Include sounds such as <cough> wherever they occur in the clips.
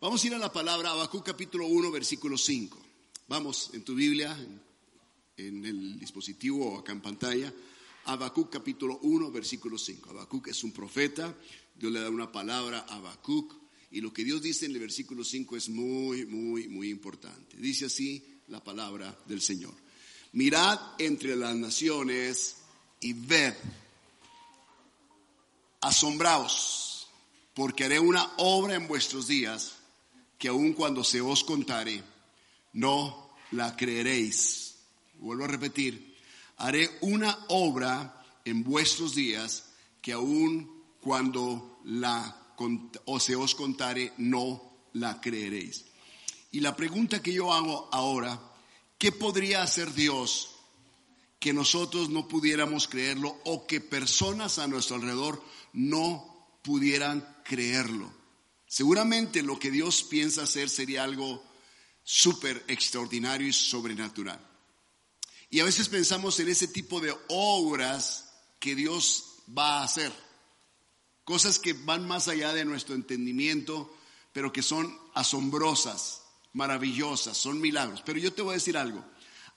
Vamos a ir a la palabra Habacuc capítulo 1, versículo 5. Vamos en tu Biblia, en, el dispositivo o acá en pantalla. Habacuc capítulo 1, versículo 5. Habacuc es un profeta, Dios le da una palabra a Habacuc y lo que Dios dice en el versículo 5 es muy, muy, muy importante. Dice así la palabra del Señor. Mirad entre las naciones y ved, asombraos, porque haré una obra en vuestros días que aun cuando se os contare, no la creeréis. Vuelvo a repetir, haré una obra en vuestros días que aun cuando la o se os contare, no la creeréis. Y la pregunta que yo hago ahora, ¿qué podría hacer Dios que nosotros no pudiéramos creerlo o que personas a nuestro alrededor no pudieran creerlo? Seguramente lo que Dios piensa hacer sería algo súper extraordinario y sobrenatural. Y a veces pensamos en ese tipo de obras que Dios va a hacer. Cosas que van más allá de nuestro entendimiento, pero que son asombrosas, maravillosas, son milagros. Pero yo te voy a decir algo.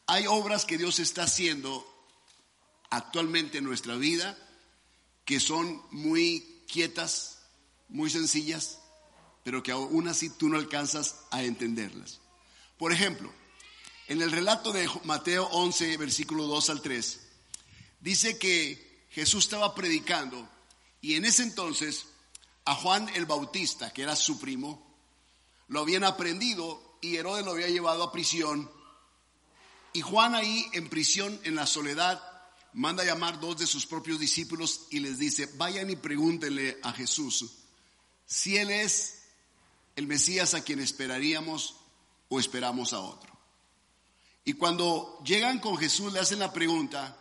Hay obras que Dios está haciendo actualmente en nuestra vida que son muy quietas, muy sencillas, pero que aún así tú no alcanzas a entenderlas. Por ejemplo, en el relato de Mateo 11, versículo 2 al 3, dice que Jesús estaba predicando y en ese entonces a Juan el Bautista, que era su primo, lo habían aprendido y Herodes lo había llevado a prisión. Y Juan ahí en prisión, en la soledad, manda a llamar dos de sus propios discípulos y les dice, vayan y pregúntenle a Jesús si Él es el Mesías a quien esperaríamos o esperamos a otro. Y cuando llegan con Jesús le hacen la pregunta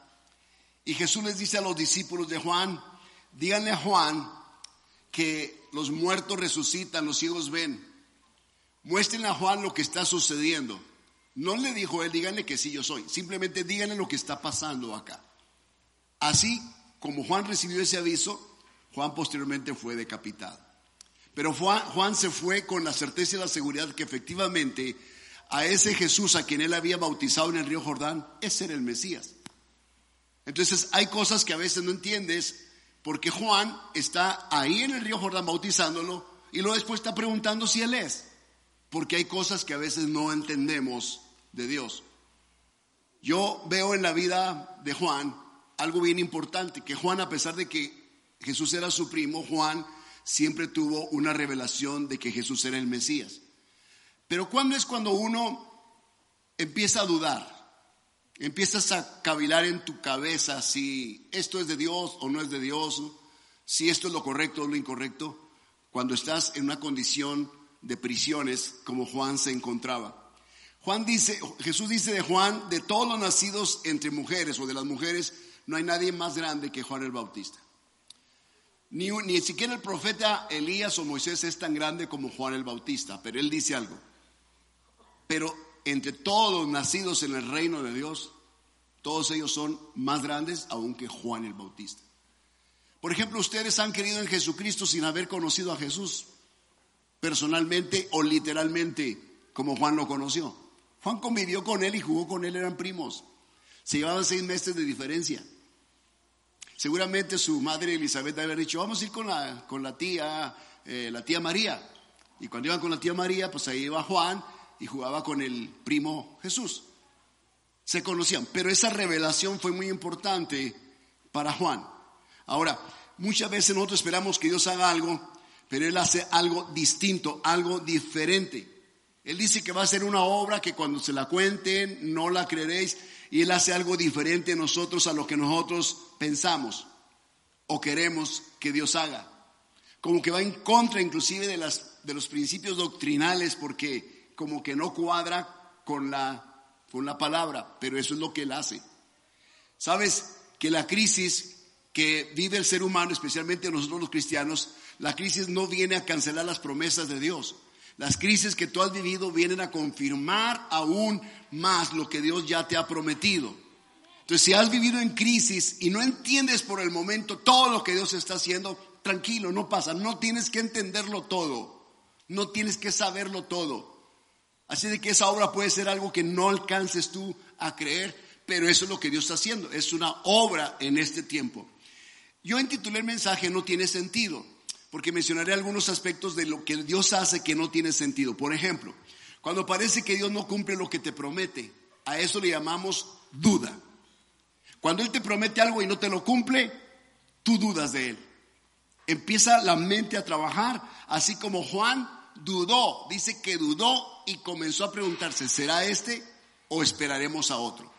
y Jesús les dice a los discípulos de Juan, Díganle a Juan que los muertos resucitan, los ciegos ven. Muéstrenle a Juan lo que está sucediendo. No le dijo él, díganle que sí yo soy. Simplemente díganle lo que está pasando acá. Así como Juan recibió ese aviso, Juan posteriormente fue decapitado. Pero Juan, se fue con la certeza y la seguridad que efectivamente a ese Jesús a quien él había bautizado en el río Jordán, ese era el Mesías. Entonces hay cosas que a veces no entiendes porque Juan está ahí en el río Jordán bautizándolo y luego después está preguntando si él es. Porque hay cosas que a veces no entendemos de Dios. Yo veo en la vida de Juan algo bien importante, que Juan, a pesar de que Jesús era su primo, Juan siempre tuvo una revelación de que Jesús era el Mesías. Pero ¿cuándo es cuando uno empieza a dudar? empiezas a cavilar en tu cabeza si esto es de Dios o no es de Dios, si esto es lo correcto o lo incorrecto, cuando estás en una condición de prisiones como Juan se encontraba. Juan dice, Jesús dice de Juan, de todos los nacidos entre mujeres o de las mujeres, no hay nadie más grande que Juan el Bautista. Ni, ni siquiera el profeta Elías o Moisés es tan grande como Juan el Bautista, pero él dice algo. Pero entre todos nacidos en el reino de Dios, todos ellos son más grandes aún que Juan el Bautista. Por ejemplo, ustedes han querido en Jesucristo sin haber conocido a Jesús personalmente o literalmente como Juan lo conoció. Juan convivió con él y jugó con él, eran primos. Se llevaban seis meses de diferencia. Seguramente su madre Elizabeth había dicho, vamos a ir con la, con la tía, eh, la tía María. Y cuando iban con la tía María, pues ahí iba Juan y jugaba con el primo Jesús. Se conocían, pero esa revelación fue muy importante para Juan. Ahora, muchas veces nosotros esperamos que Dios haga algo, pero Él hace algo distinto, algo diferente. Él dice que va a hacer una obra que cuando se la cuenten no la creeréis y Él hace algo diferente en nosotros a lo que nosotros pensamos o queremos que Dios haga. Como que va en contra inclusive de, las, de los principios doctrinales porque como que no cuadra con la, con la palabra, pero eso es lo que él hace. Sabes que la crisis que vive el ser humano, especialmente nosotros los cristianos, la crisis no viene a cancelar las promesas de Dios. Las crisis que tú has vivido vienen a confirmar aún más lo que Dios ya te ha prometido. Entonces, si has vivido en crisis y no entiendes por el momento todo lo que Dios está haciendo, tranquilo, no pasa, no tienes que entenderlo todo. No tienes que saberlo todo. Así de que esa obra puede ser algo que no alcances tú a creer, pero eso es lo que Dios está haciendo. Es una obra en este tiempo. Yo intitulé el mensaje No tiene sentido, porque mencionaré algunos aspectos de lo que Dios hace que no tiene sentido. Por ejemplo, cuando parece que Dios no cumple lo que te promete, a eso le llamamos duda. Cuando Él te promete algo y no te lo cumple, tú dudas de Él. Empieza la mente a trabajar, así como Juan dudó, dice que dudó y comenzó a preguntarse, ¿será este o esperaremos a otro?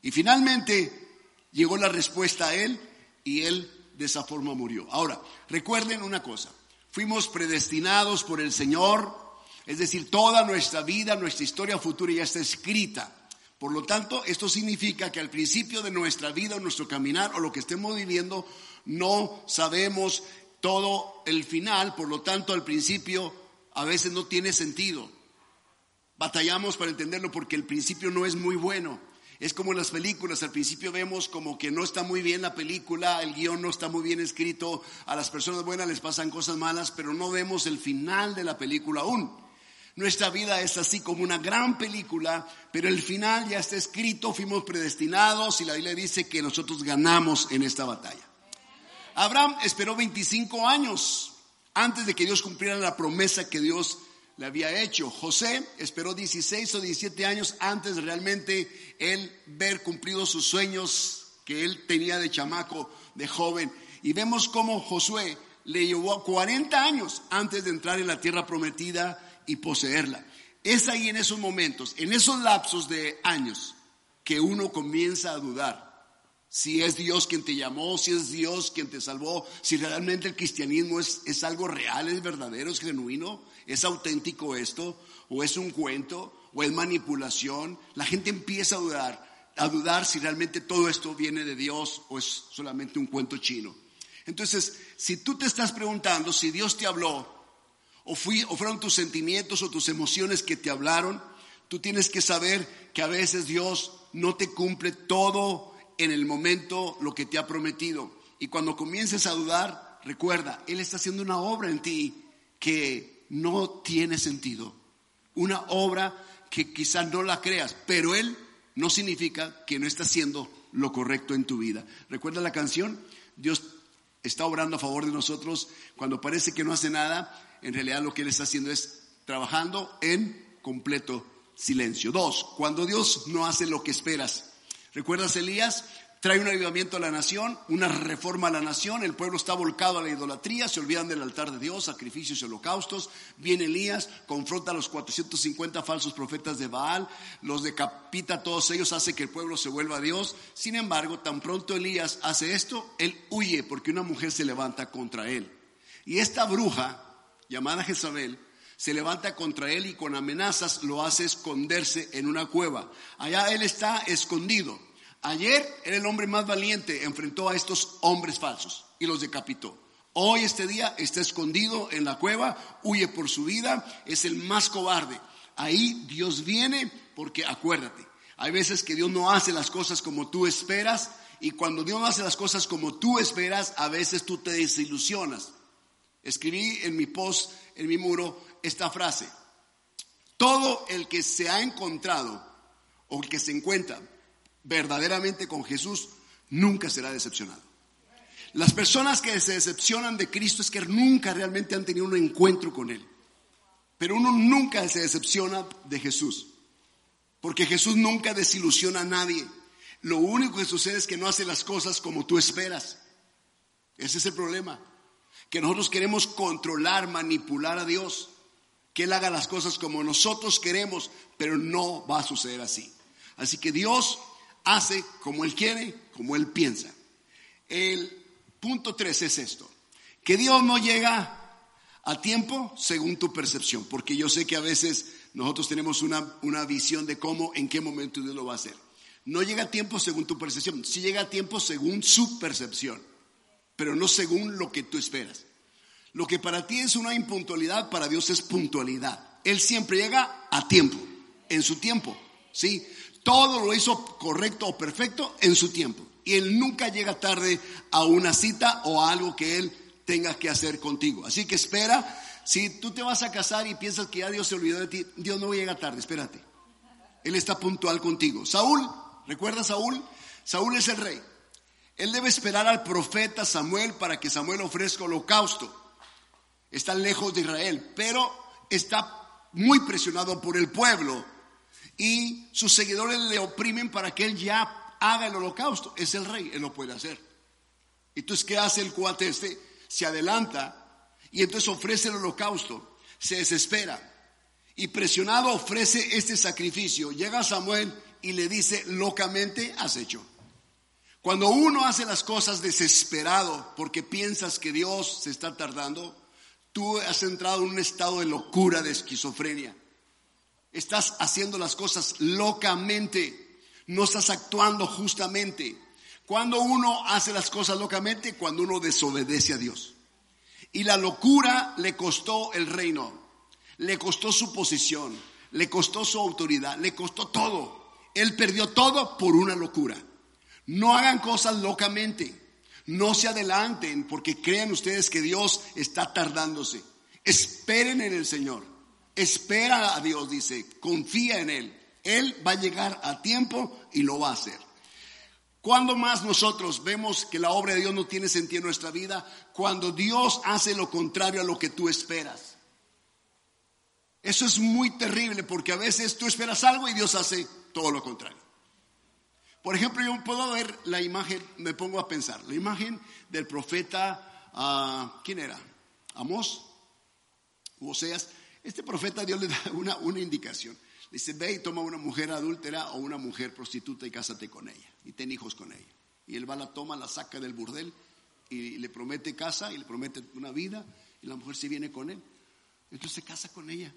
Y finalmente llegó la respuesta a Él y Él de esa forma murió. Ahora, recuerden una cosa, fuimos predestinados por el Señor, es decir, toda nuestra vida, nuestra historia futura ya está escrita. Por lo tanto, esto significa que al principio de nuestra vida, nuestro caminar o lo que estemos viviendo, no sabemos todo el final, por lo tanto, al principio a veces no tiene sentido. Batallamos para entenderlo porque el principio no es muy bueno. Es como en las películas, al principio vemos como que no está muy bien la película, el guion no está muy bien escrito, a las personas buenas les pasan cosas malas, pero no vemos el final de la película aún. Nuestra vida es así como una gran película, pero el final ya está escrito, fuimos predestinados y la Biblia dice que nosotros ganamos en esta batalla. Abraham esperó 25 años antes de que Dios cumpliera la promesa que Dios le había hecho. José esperó 16 o 17 años antes de realmente él ver cumplidos sus sueños que él tenía de chamaco, de joven. Y vemos cómo Josué le llevó 40 años antes de entrar en la tierra prometida y poseerla. Es ahí en esos momentos, en esos lapsos de años, que uno comienza a dudar si es Dios quien te llamó, si es Dios quien te salvó, si realmente el cristianismo es, es algo real, es verdadero, es genuino, es auténtico esto, o es un cuento, o es manipulación. La gente empieza a dudar, a dudar si realmente todo esto viene de Dios o es solamente un cuento chino. Entonces, si tú te estás preguntando si Dios te habló, o, fui, o fueron tus sentimientos o tus emociones que te hablaron, tú tienes que saber que a veces Dios no te cumple todo en el momento lo que te ha prometido. Y cuando comiences a dudar, recuerda, Él está haciendo una obra en ti que no tiene sentido. Una obra que quizás no la creas, pero Él no significa que no está haciendo lo correcto en tu vida. ¿Recuerda la canción? Dios está obrando a favor de nosotros cuando parece que no hace nada. En realidad lo que Él está haciendo es trabajando en completo silencio. Dos, cuando Dios no hace lo que esperas. ¿Recuerdas Elías? Trae un avivamiento a la nación, una reforma a la nación, el pueblo está volcado a la idolatría, se olvidan del altar de Dios, sacrificios y holocaustos. Viene Elías, confronta a los 450 falsos profetas de Baal, los decapita a todos ellos, hace que el pueblo se vuelva a Dios. Sin embargo, tan pronto Elías hace esto, él huye porque una mujer se levanta contra él. Y esta bruja, llamada Jezabel, se levanta contra él y con amenazas lo hace esconderse en una cueva. Allá él está escondido. Ayer era el hombre más valiente, enfrentó a estos hombres falsos y los decapitó. Hoy este día está escondido en la cueva, huye por su vida, es el más cobarde. Ahí Dios viene porque acuérdate, hay veces que Dios no hace las cosas como tú esperas y cuando Dios no hace las cosas como tú esperas, a veces tú te desilusionas. Escribí en mi post, en mi muro, esta frase. Todo el que se ha encontrado o el que se encuentra verdaderamente con Jesús nunca será decepcionado. Las personas que se decepcionan de Cristo es que nunca realmente han tenido un encuentro con Él. Pero uno nunca se decepciona de Jesús. Porque Jesús nunca desilusiona a nadie. Lo único que sucede es que no hace las cosas como tú esperas. Ese es el problema. Que nosotros queremos controlar, manipular a Dios que Él haga las cosas como nosotros queremos, pero no va a suceder así. Así que Dios hace como Él quiere, como Él piensa. El punto tres es esto, que Dios no llega a tiempo según tu percepción, porque yo sé que a veces nosotros tenemos una, una visión de cómo, en qué momento Dios lo va a hacer. No llega a tiempo según tu percepción, sí llega a tiempo según su percepción, pero no según lo que tú esperas. Lo que para ti es una impuntualidad, para Dios es puntualidad. Él siempre llega a tiempo, en su tiempo, ¿sí? Todo lo hizo correcto o perfecto en su tiempo. Y Él nunca llega tarde a una cita o a algo que Él tenga que hacer contigo. Así que espera Si tú te vas a casar y piensas que ya Dios se olvidó de ti, Dios no llega tarde, espérate. Él está puntual contigo. Saúl, ¿recuerda Saúl? Saúl es el rey. Él debe esperar al profeta Samuel para que Samuel ofrezca holocausto. Está lejos de Israel, pero está muy presionado por el pueblo y sus seguidores le oprimen para que él ya haga el holocausto. Es el rey, él lo puede hacer. Entonces, ¿qué hace el cuate este? Se adelanta y entonces ofrece el holocausto, se desespera y presionado ofrece este sacrificio. Llega Samuel y le dice locamente, has hecho. Cuando uno hace las cosas desesperado porque piensas que Dios se está tardando, tú has entrado en un estado de locura, de esquizofrenia. Estás haciendo las cosas locamente, no estás actuando justamente. Cuando uno hace las cosas locamente, cuando uno desobedece a Dios. Y la locura le costó el reino, le costó su posición, le costó su autoridad, le costó todo. Él perdió todo por una locura. No hagan cosas locamente. No se adelanten porque crean ustedes que Dios está tardándose. Esperen en el Señor. Espera a Dios, dice. Confía en Él. Él va a llegar a tiempo y lo va a hacer. ¿Cuándo más nosotros vemos que la obra de Dios no tiene sentido en nuestra vida? Cuando Dios hace lo contrario a lo que tú esperas. Eso es muy terrible porque a veces tú esperas algo y Dios hace todo lo contrario. Por ejemplo, yo puedo ver la imagen, me pongo a pensar, la imagen del profeta, uh, ¿quién era? Amós, Oseas. Este profeta Dios le da <laughs> una, una indicación. Dice, ve y toma una mujer adúltera o una mujer prostituta y cásate con ella y ten hijos con ella. Y él va, la toma, la saca del burdel y le promete casa y le promete una vida y la mujer se viene con él. Entonces se casa con ella,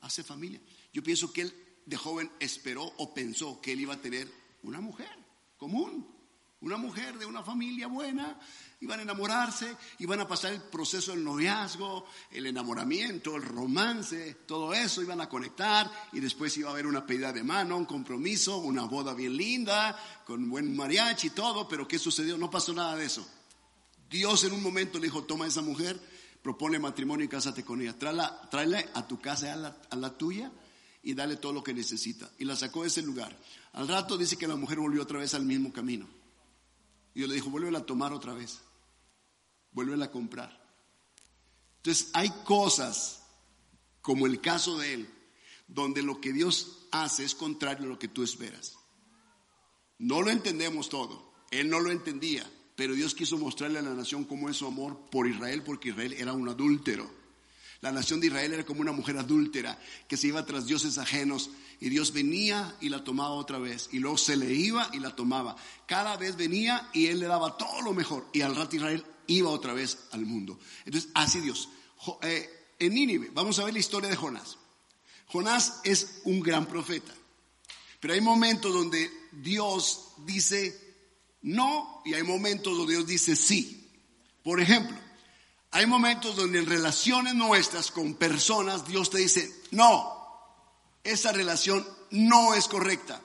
hace familia. Yo pienso que él de joven esperó o pensó que él iba a tener una mujer común, una mujer de una familia buena, iban a enamorarse, iban a pasar el proceso del noviazgo, el enamoramiento, el romance, todo eso, iban a conectar y después iba a haber una pedida de mano, un compromiso, una boda bien linda, con buen mariachi y todo, pero ¿qué sucedió? No pasó nada de eso. Dios en un momento le dijo, toma a esa mujer, propone matrimonio y cásate con ella, tráela, a tu casa, a la tuya, y dale todo lo que necesita. Y la sacó de ese lugar. Al rato dice que la mujer volvió otra vez al mismo camino. Y yo le dijo, vuelve a tomar otra vez. Vuelve a comprar. Entonces hay cosas, como el caso de él, donde lo que Dios hace es contrario a lo que tú esperas. No lo entendemos todo. Él no lo entendía, pero Dios quiso mostrarle a la nación cómo es su amor por Israel, porque Israel era un adúltero. La nación de Israel era como una mujer adúltera que se iba tras dioses ajenos y Dios venía y la tomaba otra vez y luego se le iba y la tomaba. Cada vez venía y él le daba todo lo mejor y al rato Israel iba otra vez al mundo. Entonces, así Dios. Eh, en Nínive, vamos a ver la historia de Jonás. Jonás es un gran profeta, pero hay momentos donde Dios dice no y hay momentos donde Dios dice sí. Por ejemplo, hay momentos donde en relaciones nuestras con personas Dios te dice, no, esa relación no es correcta.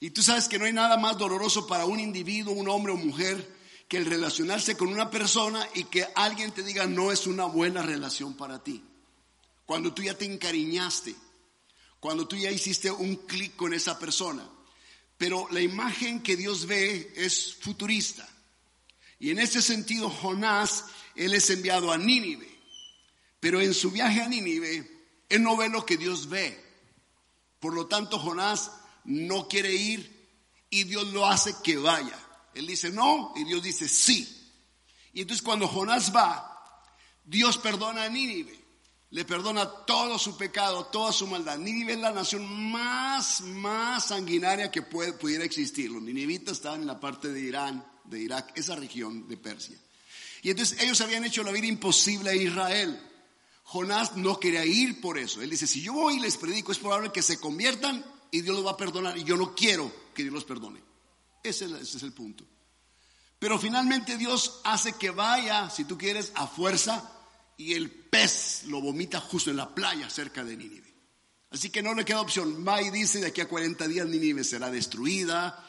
Y tú sabes que no hay nada más doloroso para un individuo, un hombre o mujer, que el relacionarse con una persona y que alguien te diga no es una buena relación para ti. Cuando tú ya te encariñaste, cuando tú ya hiciste un clic con esa persona. Pero la imagen que Dios ve es futurista. Y en ese sentido, Jonás él es enviado a Nínive. Pero en su viaje a Nínive, él no ve lo que Dios ve. Por lo tanto, Jonás no quiere ir y Dios lo hace que vaya. Él dice no y Dios dice sí. Y entonces cuando Jonás va, Dios perdona a Nínive. Le perdona todo su pecado, toda su maldad. Nínive es la nación más, más sanguinaria que pudiera existir. Los ninivitas estaban en la parte de Irán, de Irak, esa región de Persia. Y entonces ellos habían hecho la vida imposible a Israel. Jonás no quería ir por eso. Él dice, si yo voy y les predico, es probable que se conviertan y Dios los va a perdonar. Y yo no quiero que Dios los perdone. Ese, es el punto. Pero finalmente Dios hace que vaya, si tú quieres, a fuerza y el pez lo vomita justo en la playa cerca de Nínive. Así que no le queda opción. Y dice, de aquí a 40 días Nínive será destruida.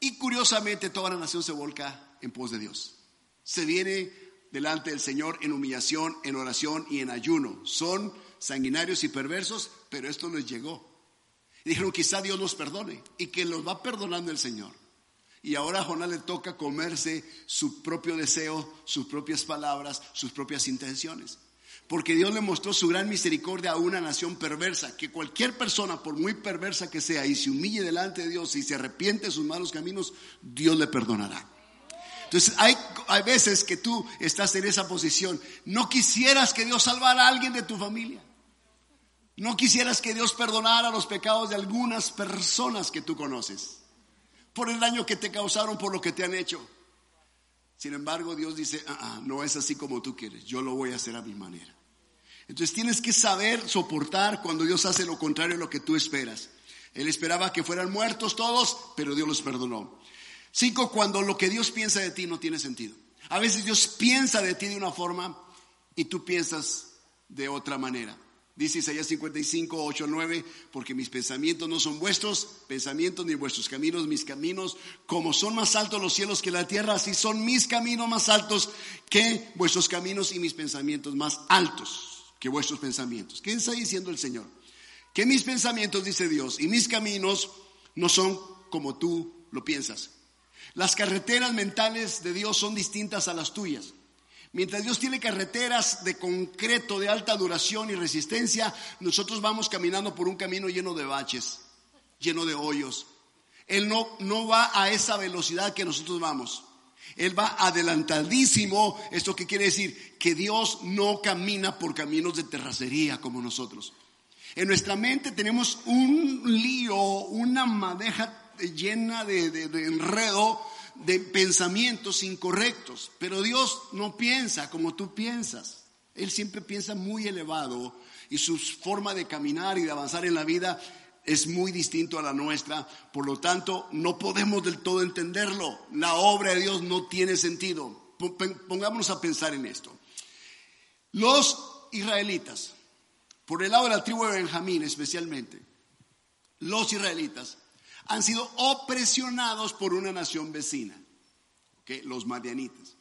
Y curiosamente toda la nación se volca en pos de Dios se viene delante del Señor en humillación, en oración y en ayuno. Son sanguinarios y perversos, pero esto les llegó. dijeron, quizá Dios los perdone y que los va perdonando el Señor. Y ahora a Jonás le toca comerse su propio deseo, sus propias palabras, sus propias intenciones. Porque Dios le mostró su gran misericordia a una nación perversa, que cualquier persona, por muy perversa que sea, y se humille delante de Dios y se arrepiente de sus malos caminos, Dios le perdonará. Entonces hay, hay veces que tú estás en esa posición. No quisieras que Dios salvara a alguien de tu familia. No quisieras que Dios perdonara los pecados de algunas personas que tú conoces por el daño que te causaron, por lo que te han hecho. Sin embargo, Dios dice, ah, ah, no es así como tú quieres, yo lo voy a hacer a mi manera. Entonces tienes que saber soportar cuando Dios hace lo contrario a lo que tú esperas. Él esperaba que fueran muertos todos, pero Dios los perdonó. Cinco, cuando lo que Dios piensa de ti no tiene sentido. A veces Dios piensa de ti de una forma y tú piensas de otra manera. Dice Isaías 55, 8, 9, porque mis pensamientos no son vuestros pensamientos ni vuestros caminos, mis caminos, como son más altos los cielos que la tierra, así son mis caminos más altos que vuestros caminos y mis pensamientos más altos que vuestros pensamientos. ¿Qué está diciendo el Señor? Que mis pensamientos, dice Dios, y mis caminos no son como tú lo piensas. Las carreteras mentales de Dios son distintas a las tuyas. Mientras Dios tiene carreteras de concreto, de alta duración y resistencia, nosotros vamos caminando por un camino lleno de baches, lleno de hoyos. Él no, no va a esa velocidad que nosotros vamos. Él va adelantadísimo. ¿Esto qué quiere decir? Que Dios no camina por caminos de terracería como nosotros. En nuestra mente tenemos un lío, una madeja llena de, enredo de pensamientos incorrectos, pero Dios no piensa como tú piensas. Él siempre piensa muy elevado y su forma de caminar y de avanzar en la vida es muy distinto a la nuestra, por lo tanto no podemos del todo entenderlo. La obra de Dios no tiene sentido. Pongámonos a pensar en esto. Los israelitas, por el lado de la tribu de Benjamín especialmente, los israelitas han sido opresionados por una nación vecina, los madianitas.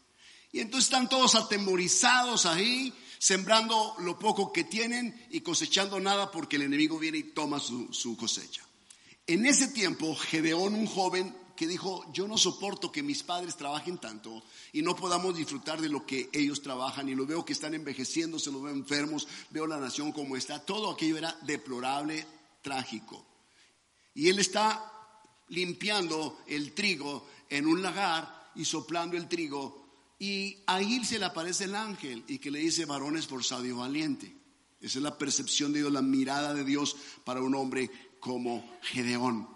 Y entonces están todos atemorizados ahí, sembrando lo poco que tienen y cosechando nada porque el enemigo viene y toma su, cosecha. En ese tiempo, Gedeón, un joven que dijo, yo no soporto que mis padres trabajen tanto y no podamos disfrutar de lo que ellos trabajan y lo veo que están envejeciendo, se los veo enfermos, veo la nación como está, todo aquello era deplorable, trágico. Y él está limpiando el trigo en un lagar y soplando el trigo. Y ahí se le aparece el ángel y que le dice, varón esforzado y valiente. Esa es la percepción de Dios, la mirada de Dios para un hombre como Gedeón.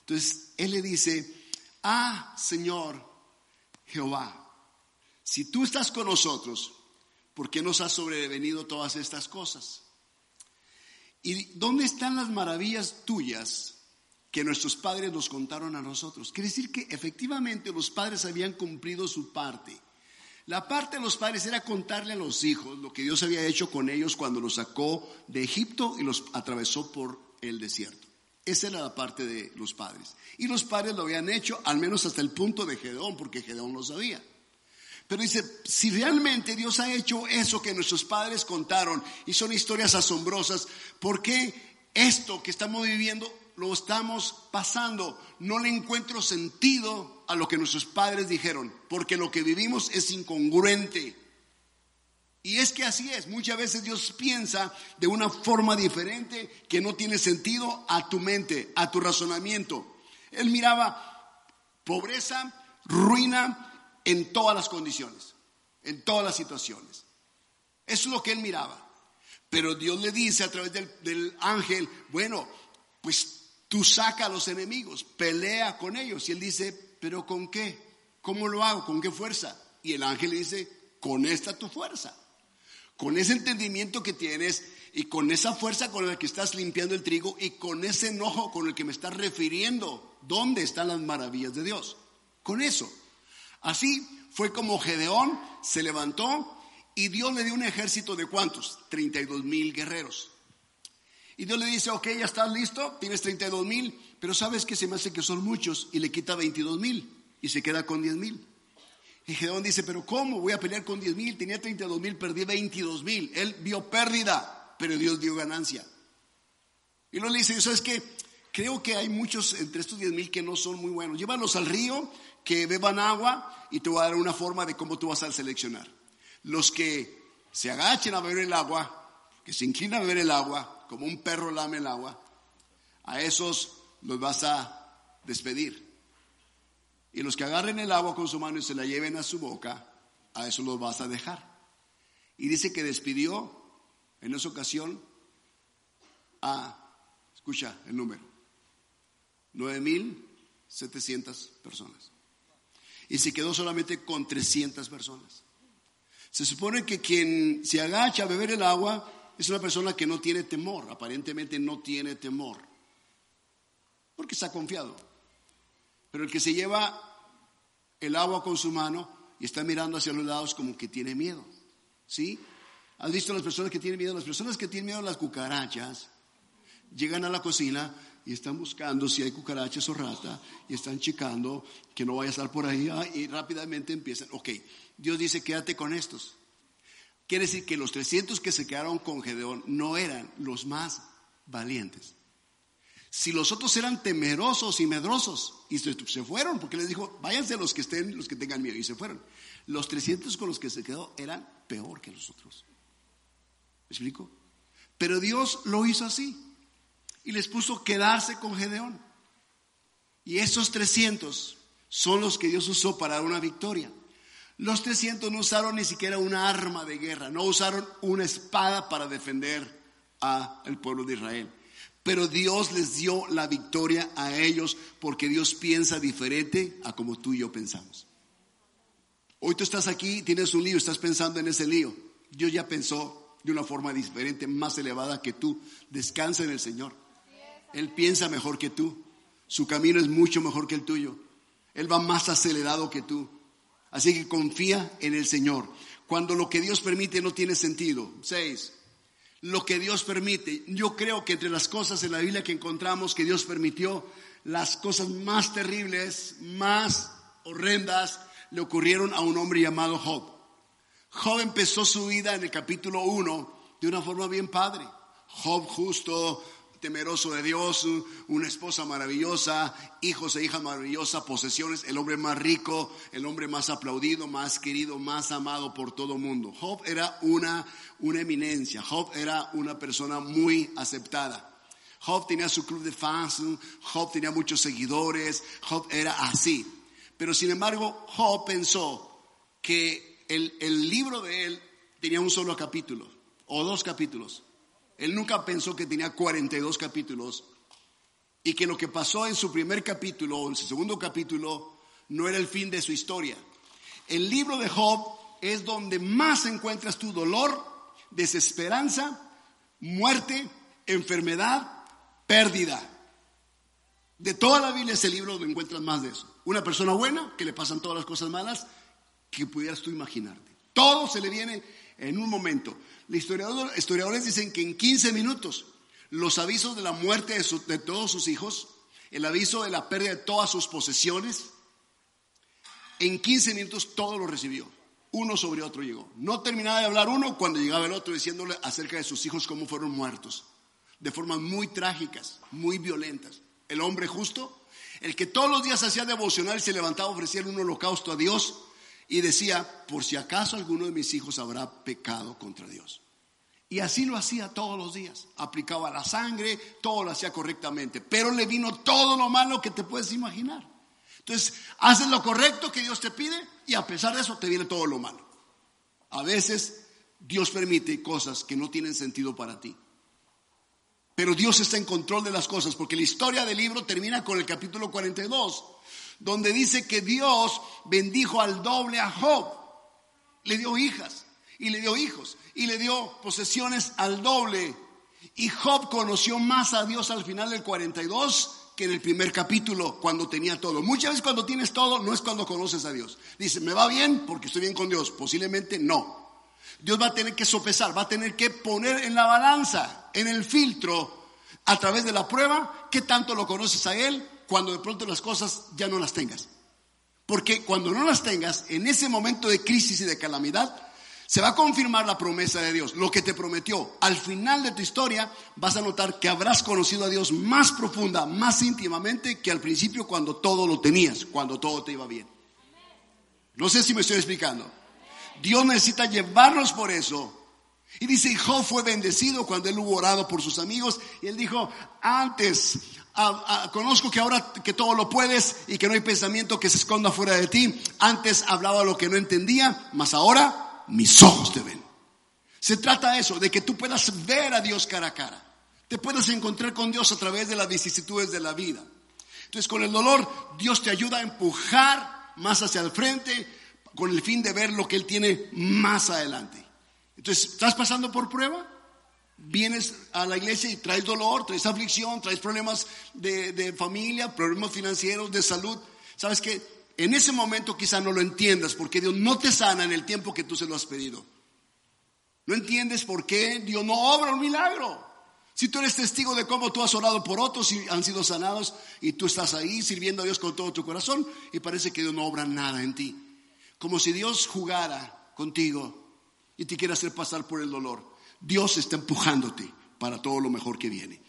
Entonces, él le dice, ah, Señor Jehová, si tú estás con nosotros, ¿por qué nos ha sobrevenido todas estas cosas? ¿Y dónde están las maravillas tuyas que nuestros padres nos contaron a nosotros. Quiere decir que efectivamente los padres habían cumplido su parte. La parte de los padres era contarle a los hijos lo que Dios había hecho con ellos cuando los sacó de Egipto y los atravesó por el desierto. Esa era la parte de los padres. Y los padres lo habían hecho, al menos hasta el punto de Gedeón, porque Gedeón lo sabía. Pero dice, si realmente Dios ha hecho eso que nuestros padres contaron y son historias asombrosas, ¿por qué esto que estamos viviendo lo estamos pasando. No le encuentro sentido a lo que nuestros padres dijeron, porque lo que vivimos es incongruente. Y es que así es, muchas veces Dios piensa de una forma diferente que no tiene sentido a tu mente, a tu razonamiento. Él miraba pobreza, ruina en todas las condiciones, en todas las situaciones. Eso es lo que él miraba. Pero Dios le dice a través del, del ángel, bueno, pues Tú saca a los enemigos, pelea con ellos. Y él dice, pero ¿con qué? ¿Cómo lo hago? ¿Con qué fuerza? Y el ángel le dice, con esta tu fuerza. Con ese entendimiento que tienes y con esa fuerza con la que estás limpiando el trigo y con ese enojo con el que me estás refiriendo, ¿dónde están las maravillas de Dios? Con eso. Así fue como Gedeón se levantó y Dios le dio un ejército de cuántos? 32 mil guerreros. Y Dios le dice, ok, ya estás listo, tienes 32 mil, pero sabes que se me hace que son muchos y le quita 22 mil y se queda con 10 mil. Y Gedeón dice, pero ¿cómo? Voy a pelear con 10 mil, tenía 32 mil, perdí 22 mil. Él vio pérdida, pero Dios dio ganancia. Y luego le dice, ¿sabes qué? Creo que hay muchos entre estos 10 mil que no son muy buenos. Llévalos al río, que beban agua y te voy a dar una forma de cómo tú vas a seleccionar. Los que se agachen a beber el agua, que se inclinan a beber el agua, como un perro lame el agua, a esos los vas a despedir. Y los que agarren el agua con su mano y se la lleven a su boca, a esos los vas a dejar. Y dice que despidió en esa ocasión a, escucha el número, 9.700 personas. Y se quedó solamente con 300 personas. Se supone que quien se agacha a beber el agua es una persona que no tiene temor, aparentemente no tiene temor, porque está confiado. Pero el que se lleva el agua con su mano y está mirando hacia los lados como que tiene miedo, ¿sí? ¿Has visto las personas que tienen miedo? Las personas que tienen miedo a las cucarachas llegan a la cocina y están buscando si hay cucarachas o rata y están checando que no vaya a estar por ahí y rápidamente empiezan, ok, Dios dice quédate con estos. Quiere decir que los 300 que se quedaron con Gedeón no eran los más valientes. Si los otros eran temerosos y medrosos y se, fueron, porque les dijo, váyanse los que estén, los que tengan miedo, y se fueron. Los 300 con los que se quedó eran peor que los otros. ¿Me explico? Pero Dios lo hizo así y les puso quedarse con Gedeón. Y esos 300 son los que Dios usó para dar una victoria. Los 300 no usaron ni siquiera una arma de guerra, no usaron una espada para defender al pueblo de Israel. Pero Dios les dio la victoria a ellos porque Dios piensa diferente a como tú y yo pensamos. Hoy tú estás aquí, tienes un lío, estás pensando en ese lío. Dios ya pensó de una forma diferente, más elevada que tú. Descansa en el Señor. Él piensa mejor que tú. Su camino es mucho mejor que el tuyo. Él va más acelerado que tú. Así que confía en el Señor. Cuando lo que Dios permite no tiene sentido. Seis. Lo que Dios permite. Yo creo que entre las cosas en la Biblia que encontramos que Dios permitió, las cosas más terribles, más horrendas, le ocurrieron a un hombre llamado Job. Job empezó su vida en el capítulo 1 de una forma bien padre. Job justo, temeroso de Dios, una esposa maravillosa, hijos e hijas maravillosas, posesiones, el hombre más rico, el hombre más aplaudido, más querido, más amado por todo el mundo. Job era una, una eminencia, Job era una persona muy aceptada. Job tenía su club de fans, Job tenía muchos seguidores, Job era así. Pero sin embargo, Job pensó que el, el libro de él tenía un solo capítulo o dos capítulos. Él nunca pensó que tenía 42 capítulos y que lo que pasó en su primer capítulo o en su segundo capítulo no era el fin de su historia. El libro de Job es donde más encuentras tu dolor, desesperanza, muerte, enfermedad, pérdida. De toda la Biblia ese libro donde encuentras más de eso. Una persona buena, que le pasan todas las cosas malas, que pudieras tú imaginarte. Todo se le viene en un momento. Los historiadores dicen que en 15 minutos los avisos de la muerte de, todos sus hijos, el aviso de la pérdida de todas sus posesiones, en 15 minutos todo lo recibió. Uno sobre otro llegó. No terminaba de hablar uno cuando llegaba el otro diciéndole acerca de sus hijos cómo fueron muertos. De formas muy trágicas, muy violentas. El hombre justo, el que todos los días hacía devocional y se levantaba a ofrecer un holocausto a Dios, y decía, por si acaso alguno de mis hijos habrá pecado contra Dios. Y así lo hacía todos los días. Aplicaba la sangre, todo lo hacía correctamente. Pero le vino todo lo malo que te puedes imaginar. Entonces, haces lo correcto que Dios te pide y a pesar de eso te viene todo lo malo. A veces Dios permite cosas que no tienen sentido para ti. Pero Dios está en control de las cosas porque la historia del libro termina con el capítulo 42 donde dice que Dios bendijo al doble a Job. Le dio hijas y le dio hijos y le dio posesiones al doble. Y Job conoció más a Dios al final del 42 que en el primer capítulo cuando tenía todo. Muchas veces cuando tienes todo no es cuando conoces a Dios. Dice, ¿me va bien porque estoy bien con Dios? Posiblemente no. Dios va a tener que sopesar, va a tener que poner en la balanza, en el filtro, a través de la prueba, qué tanto lo conoces a Él cuando de pronto las cosas ya no las tengas. Porque cuando no las tengas, en ese momento de crisis y de calamidad, se va a confirmar la promesa de Dios, lo que te prometió. Al final de tu historia vas a notar que habrás conocido a Dios más profunda, más íntimamente que al principio cuando todo lo tenías, cuando todo te iba bien. No sé si me estoy explicando. Dios necesita llevarnos por eso. Y dice, Job fue bendecido cuando él hubo orado por sus amigos. Y él dijo, antes, conozco que ahora que todo lo puedes y que no hay pensamiento que se esconda fuera de ti. Antes hablaba lo que no entendía, mas ahora mis ojos te ven. Se trata de eso, de que tú puedas ver a Dios cara a cara. Te puedas encontrar con Dios a través de las vicisitudes de la vida. Entonces con el dolor Dios te ayuda a empujar más hacia el frente con el fin de ver lo que Él tiene más adelante. Entonces, ¿estás pasando por prueba? Vienes a la iglesia y traes dolor, traes aflicción, traes problemas de, de familia, problemas financieros, de salud. ¿Sabes qué? en ese momento quizá no lo entiendas porque Dios no te sana en el tiempo que tú se lo has pedido. No entiendes por qué Dios no obra un milagro. Si tú eres testigo de cómo tú has orado por otros y han sido sanados y tú estás ahí sirviendo a Dios con todo tu corazón y parece que Dios no obra nada en ti. Como si Dios jugara contigo y te quiera hacer pasar por el dolor. Dios está empujándote para todo lo mejor que viene.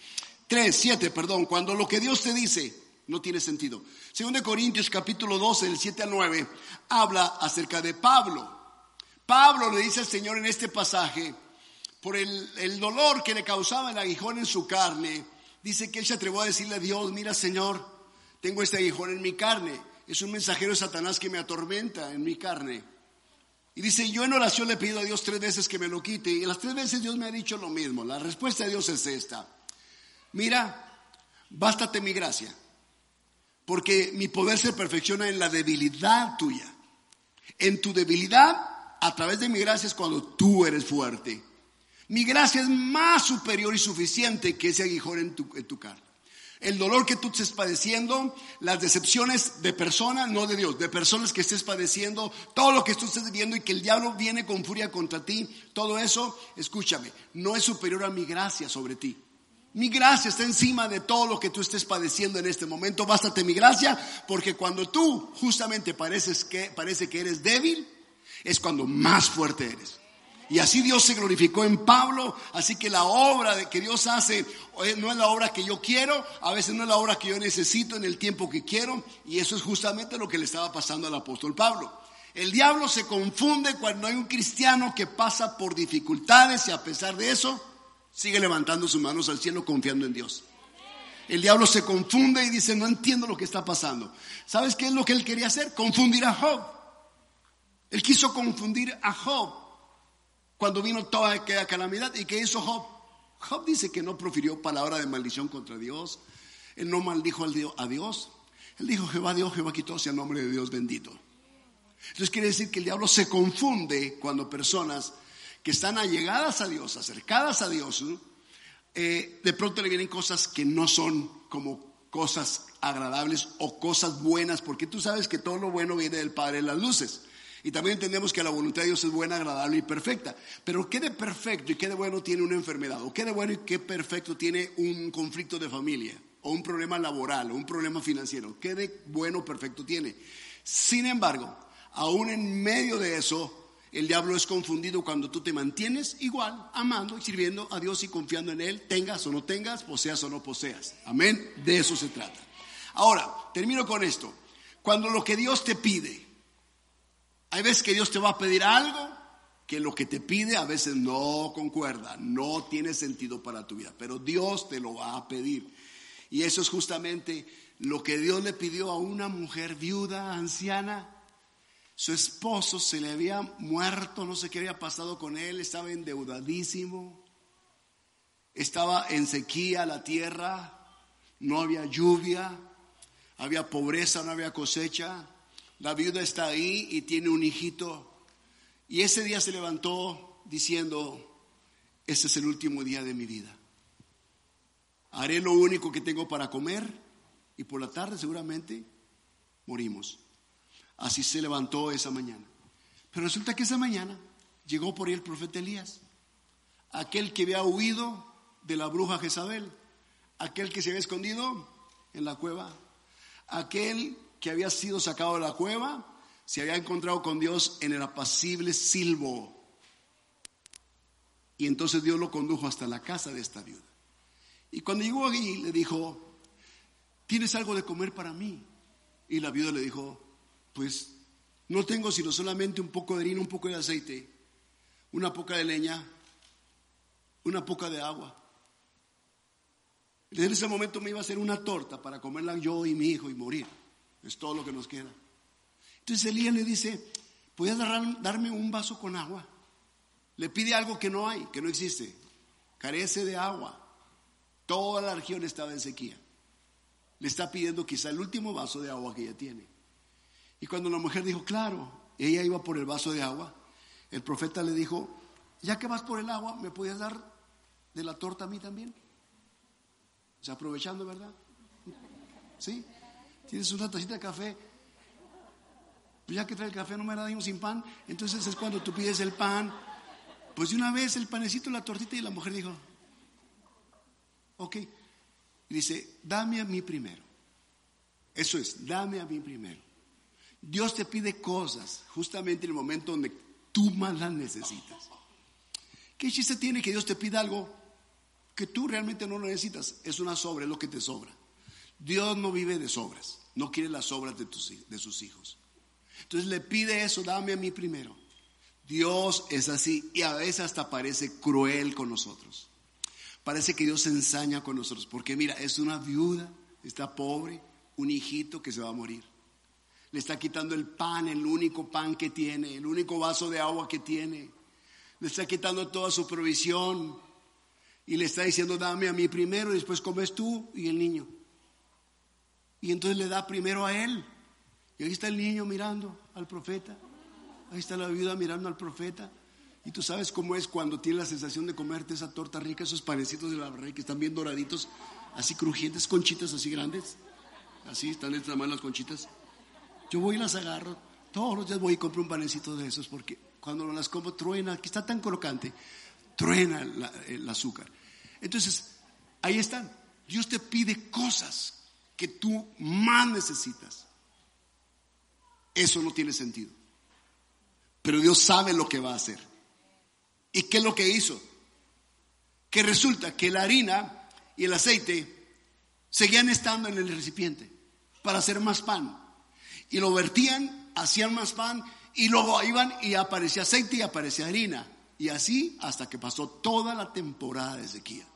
Tres, siete, perdón, cuando lo que Dios te dice no tiene sentido. Según de Corintios capítulo 12, del 7 al 9, habla acerca de Pablo. Pablo le dice al Señor en este pasaje, por el, el dolor que le causaba el aguijón en su carne, dice que él se atrevió a decirle a Dios, mira Señor, tengo este aguijón en mi carne. Es un mensajero de Satanás que me atormenta en mi carne. Y dice, yo en oración le he pedido a Dios tres veces que me lo quite. Y las tres veces Dios me ha dicho lo mismo. La respuesta de Dios es esta. Mira, bástate mi gracia porque mi poder se perfecciona en la debilidad tuya. En tu debilidad, a través de mi gracia es cuando tú eres fuerte. Mi gracia es más superior y suficiente que ese aguijón en tu, en tu carne. El dolor que tú estés padeciendo, las decepciones de personas, no de Dios, de personas que estés padeciendo, todo lo que tú estés viviendo y que el diablo viene con furia contra ti, todo eso, escúchame, no es superior a mi gracia sobre ti. Mi gracia está encima de todo lo que tú estés padeciendo en este momento. Bástate mi gracia, porque cuando tú justamente pareces que, parece que eres débil, es cuando más fuerte eres. Y así Dios se glorificó en Pablo, así que la obra que Dios hace eh, no es la obra que yo quiero, a veces no es la obra que yo necesito en el tiempo que quiero, y eso es justamente lo que le estaba pasando al apóstol Pablo. El diablo se confunde cuando hay un cristiano que pasa por dificultades y a pesar de eso, sigue levantando sus manos al cielo confiando en Dios. El diablo se confunde y dice, no entiendo lo que está pasando. ¿Sabes qué es lo que él quería hacer? Confundir a Job. Él quiso confundir a Job cuando vino toda aquella calamidad. ¿Y qué hizo Job? Job dice que no profirió palabra de maldición contra Dios. Él no maldijo a Dios. Él dijo, Jehová Dios, Jehová quitó sea el nombre de Dios bendito. Entonces quiere decir que el diablo se confunde cuando personas que están allegadas a Dios, acercadas a Dios, eh, de pronto le vienen cosas que no son como cosas agradables o cosas buenas, porque tú sabes que todo lo bueno viene del Padre de las luces. Y también entendemos que la voluntad de Dios es buena, agradable y perfecta. Pero ¿qué de perfecto y qué de bueno tiene una enfermedad? ¿O qué de bueno y qué perfecto tiene un conflicto de familia? ¿O un problema laboral? ¿O un problema financiero? ¿Qué de bueno perfecto tiene? Sin embargo, aún en medio de eso, el diablo es confundido cuando tú te mantienes igual, amando y sirviendo a Dios y confiando en Él, tengas o no tengas, poseas o no poseas. Amén. De eso se trata. Ahora, termino con esto. Cuando lo que Dios te pide, hay veces que Dios te va a pedir algo que lo que te pide a veces no concuerda, no tiene sentido para tu vida, pero Dios te lo va a pedir. Y eso es justamente lo que Dios le pidió a una mujer viuda, anciana, su esposo se le había muerto, no sé qué había pasado con él, estaba endeudadísimo, estaba en sequía la tierra, no había lluvia, había pobreza, no había cosecha. La viuda está ahí y tiene un hijito. Y ese día se levantó diciendo, este es el último día de mi vida. Haré lo único que tengo para comer y por la tarde seguramente morimos. Así se levantó esa mañana. Pero resulta que esa mañana llegó por ahí el profeta Elías, aquel que había huido de la bruja Jezabel, aquel que se había escondido en la cueva, aquel que había sido sacado de la cueva, se había encontrado con Dios en el apacible silbo. Y entonces Dios lo condujo hasta la casa de esta viuda. Y cuando llegó allí le dijo, ¿tienes algo de comer para mí? Y la viuda le dijo, pues no tengo sino solamente un poco de harina, un poco de aceite, una poca de leña, una poca de agua. En ese momento me iba a hacer una torta para comerla yo y mi hijo y morir. Es todo lo que nos queda. Entonces Elías le dice, ¿puedes darme un vaso con agua? Le pide algo que no hay, que no existe. Carece de agua. Toda la región estaba en sequía. Le está pidiendo quizá el último vaso de agua que ella tiene. Y cuando la mujer dijo, claro, ella iba por el vaso de agua, el profeta le dijo, ya que vas por el agua, ¿me puedes dar de la torta a mí también? O sea, aprovechando, ¿verdad? ¿Sí? Tienes una tacita de café. Pues ya que trae el café no me la dimos sin pan. Entonces es cuando tú pides el pan. Pues de una vez el panecito, la tortita y la mujer dijo, Ok. Y dice, dame a mí primero. Eso es, dame a mí primero. Dios te pide cosas justamente en el momento donde tú más las necesitas. ¿Qué chiste tiene que Dios te pida algo que tú realmente no necesitas? Es una sobra, es lo que te sobra. Dios no vive de sobras, no quiere las tus, de sus hijos. Entonces le pide eso, dame a mí primero. Dios es así y a veces hasta parece cruel con nosotros. Parece que Dios se ensaña con nosotros, porque mira, es una viuda, está pobre, un hijito que se va a morir. Le está quitando el pan, el único pan que tiene, el único vaso de agua que tiene. Le está quitando toda su provisión. Y le está diciendo, dame a mí primero y después comes tú y el niño. Y entonces le da primero a él. Y ahí está el niño mirando al profeta. Ahí está la viuda mirando al profeta. Y tú sabes cómo es cuando tienes la sensación de comerte esa torta rica, esos panecitos de la rey que están bien doraditos, así crujientes, conchitas así grandes. Así están de tamaño las conchitas. Yo voy y las agarro. Todos los días voy y compro un panecito de esos porque cuando las como truena, que está tan crocante, truena el azúcar. Entonces, ahí están. Dios te pide cosas que tú más necesitas. Eso no tiene sentido. Pero Dios sabe lo que va a hacer. ¿Y qué es lo que hizo? Que resulta que la harina y el aceite seguían estando en el recipiente para hacer más pan. Y lo vertían, hacían más pan y luego iban y aparecía aceite y aparecía harina. Y así hasta que pasó toda la temporada de sequía.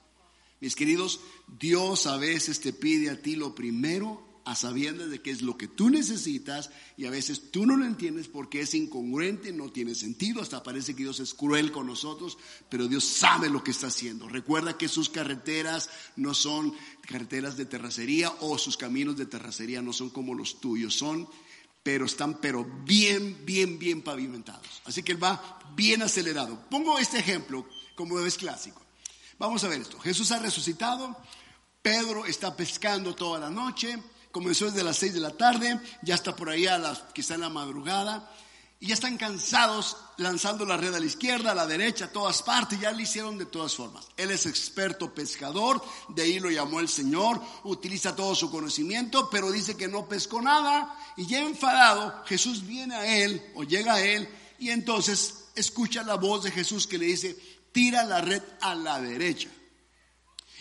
Mis queridos, Dios a veces te pide a ti lo primero a sabiendas de qué es lo que tú necesitas y a veces tú no lo entiendes porque es incongruente, no tiene sentido, hasta parece que Dios es cruel con nosotros, pero Dios sabe lo que está haciendo. Recuerda que sus carreteras no son carreteras de terracería o sus caminos de terracería no son como los tuyos, son pero están pero bien, bien, bien pavimentados. Así que él va bien acelerado. Pongo este ejemplo como es clásico. Vamos a ver esto. Jesús ha resucitado, Pedro está pescando toda la noche, comenzó desde las 6 de la tarde, ya está por ahí a las, quizá en la madrugada, y ya están cansados lanzando la red a la izquierda, a la derecha, a todas partes, ya lo hicieron de todas formas. Él es experto pescador, de ahí lo llamó el Señor, utiliza todo su conocimiento, pero dice que no pescó nada, y ya enfadado, Jesús viene a él, o llega a él, y entonces escucha la voz de Jesús que le dice, tira la red a la derecha.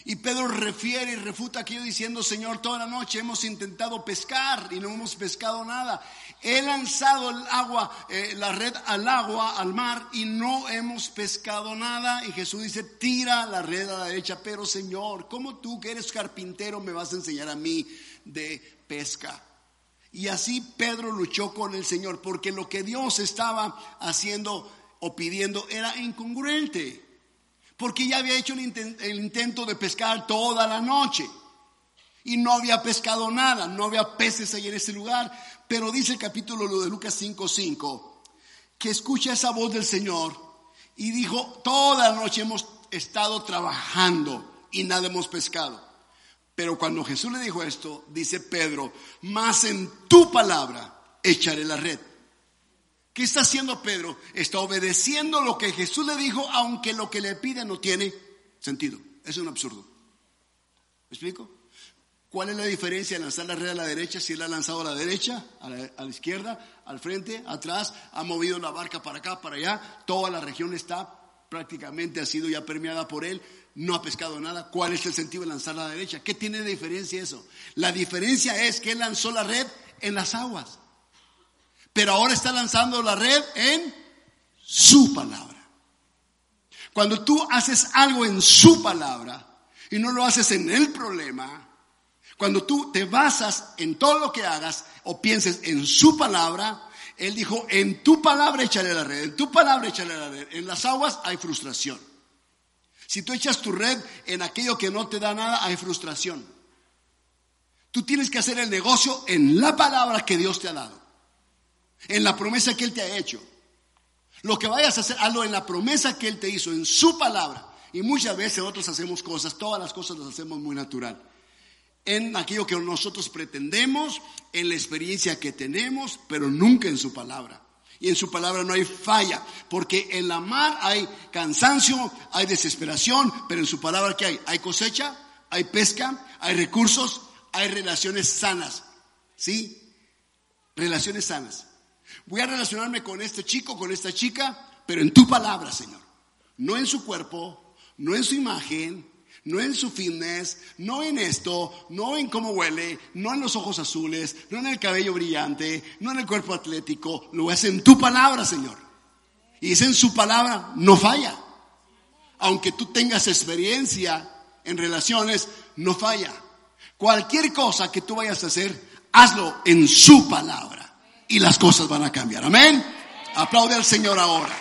Y Pedro refiere y refuta aquello diciendo, Señor, toda la noche hemos intentado pescar y no hemos pescado nada. He lanzado el agua, eh, la red al agua, al mar, y no hemos pescado nada. Y Jesús dice, tira la red a la derecha. Pero Señor, ¿cómo tú que eres carpintero me vas a enseñar a mí de pesca? Y así Pedro luchó con el Señor, porque lo que Dios estaba haciendo o pidiendo era incongruente porque ya había hecho el, intento de pescar toda la noche y no había pescado nada, no había peces ahí en ese lugar, pero dice el capítulo de Lucas 5:5 que escucha esa voz del Señor y dijo, toda la noche hemos estado trabajando y nada hemos pescado. Pero cuando Jesús le dijo esto, dice Pedro, más en tu palabra echaré la red. ¿Qué está haciendo Pedro? Está obedeciendo lo que Jesús le dijo, aunque lo que le pide no tiene sentido. Es un absurdo. ¿Me explico? ¿Cuál es la diferencia de lanzar la red a la derecha si él ha lanzado a la derecha, a la, izquierda, al frente, atrás? Ha movido la barca para acá, para allá. Toda la región está prácticamente, ha sido ya permeada por él. No ha pescado nada. ¿Cuál es el sentido de lanzar a la derecha? ¿Qué tiene de diferencia eso? La diferencia es que él lanzó la red en las aguas. Pero ahora está lanzando la red en su palabra. Cuando tú haces algo en su palabra y no lo haces en el problema, cuando tú te basas en todo lo que hagas o pienses en su palabra, Él dijo, en tu palabra échale la red, en tu palabra échale la red. En las aguas hay frustración. Si tú echas tu red en aquello que no te da nada, hay frustración. Tú tienes que hacer el negocio en la palabra que Dios te ha dado, en la promesa que Él te ha hecho. Lo que vayas a hacer, hazlo en la promesa que Él te hizo, en su palabra. Y muchas veces nosotros hacemos cosas, todas las cosas las hacemos muy natural en aquello que nosotros pretendemos, en la experiencia que tenemos, pero nunca en su palabra. Y en su palabra no hay falla, porque en la mar hay cansancio, hay desesperación, pero en su palabra ¿qué hay? Hay cosecha, hay pesca, hay recursos, hay relaciones sanas. ¿Sí? Relaciones sanas. Voy a relacionarme con este chico, con esta chica, pero en tu palabra, Señor. No en su cuerpo, no en su imagen, no en su fitness, no en esto, no en cómo huele, no en los ojos azules, no en el cabello brillante, no en el cuerpo atlético, lo hace en tu palabra, Señor. Y es en su palabra, no falla. Aunque tú tengas experiencia en relaciones, no falla. Cualquier cosa que tú vayas a hacer, hazlo en su palabra. Y las cosas van a cambiar. Amén. Aplaude al Señor ahora.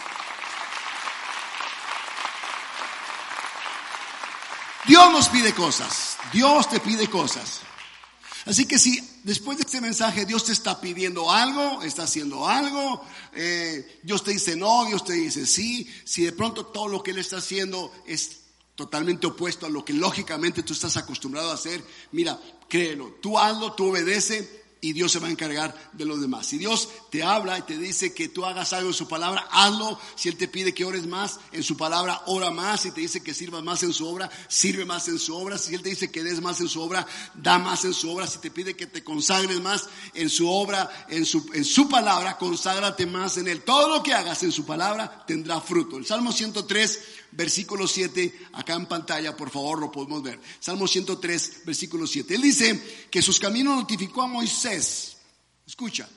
Dios nos pide cosas. Dios te pide cosas. Así que si después de este mensaje Dios te está pidiendo algo, está haciendo algo, eh, Dios te dice no, Dios te dice sí, si de pronto todo lo que Él está haciendo es totalmente opuesto a lo que lógicamente tú estás acostumbrado a hacer, mira, créelo, tú hazlo, tú obedece y Dios se va a encargar de los demás. Si Dios te habla y te dice que tú hagas algo en su palabra, hazlo. Si Él te pide que ores más en su palabra, ora más. Si te dice que sirvas más en su obra, sirve más en su obra. Si Él te dice que des más en su obra, da más en su obra. Si te pide que te consagres más en su obra, en su, en su palabra, conságrate más en Él. Todo lo que hagas en su palabra tendrá fruto. El Salmo 103 versículo 7, acá en pantalla, por favor, lo podemos ver. Salmo 103, versículo 7. Él dice que sus caminos notificó a Moisés, escucha,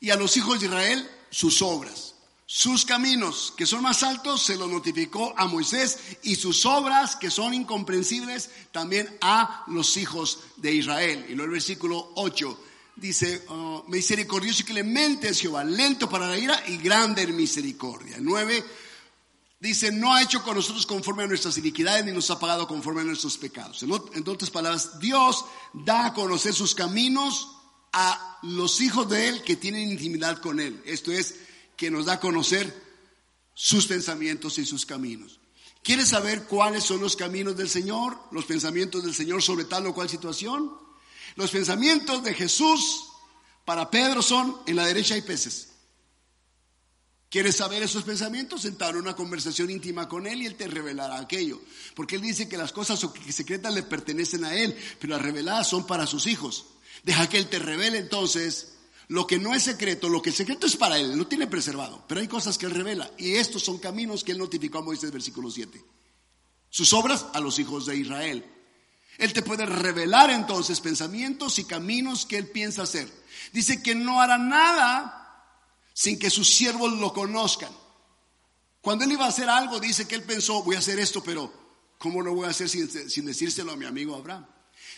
y a los hijos de Israel sus obras. Sus caminos, que son más altos, se los notificó a Moisés y sus obras, que son incomprensibles, también a los hijos de Israel. Y luego el versículo 8 dice, oh, misericordioso y clemente es Jehová, lento para la ira y grande en misericordia. 9, Dice, no ha hecho con nosotros conforme a nuestras iniquidades ni nos ha pagado conforme a nuestros pecados. En, otras palabras, Dios da a conocer sus caminos a los hijos de Él que tienen intimidad con Él. Esto es, que nos da a conocer sus pensamientos y sus caminos. ¿Quieres saber cuáles son los caminos del Señor? Los pensamientos del Señor sobre tal o cual situación. Los pensamientos de Jesús para Pedro son, en la derecha hay peces. ¿Quieres saber esos pensamientos? Sentar una conversación íntima con Él y Él te revelará aquello. Porque Él dice que las cosas secretas le pertenecen a Él, pero las reveladas son para sus hijos. Deja que Él te revele entonces lo que no es secreto, lo que es secreto es para Él, no tiene preservado, pero hay cosas que Él revela. Y estos son caminos que Él notificó a Moisés, versículo 7. Sus obras a los hijos de Israel. Él te puede revelar entonces pensamientos y caminos que Él piensa hacer. Dice que no hará nada sin que sus siervos lo conozcan. Cuando él iba a hacer algo, dice que él pensó, voy a hacer esto, pero ¿cómo lo voy a hacer sin, decírselo a mi amigo Abraham?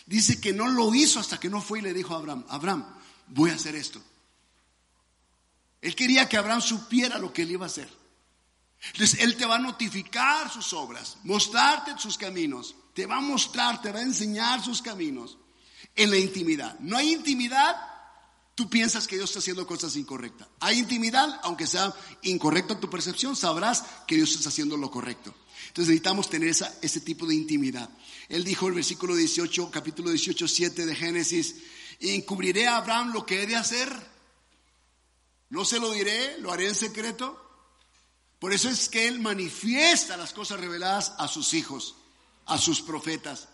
Dice que no lo hizo hasta que no fue y le dijo a Abraham, Abraham, voy a hacer esto. Él quería que Abraham supiera lo que él iba a hacer. Entonces, Él te va a notificar sus obras, mostrarte sus caminos, te va a mostrar, te va a enseñar sus caminos en la intimidad. No hay intimidad tú piensas que Dios está haciendo cosas incorrectas. Hay intimidad, aunque sea incorrecta tu percepción, sabrás que Dios está haciendo lo correcto. Entonces necesitamos tener ese tipo de intimidad. Él dijo el versículo 18, capítulo 18, 7 de Génesis, encubriré a Abraham lo que he de hacer. No se lo diré, lo haré en secreto. Por eso es que Él manifiesta las cosas reveladas a sus hijos, a sus profetas.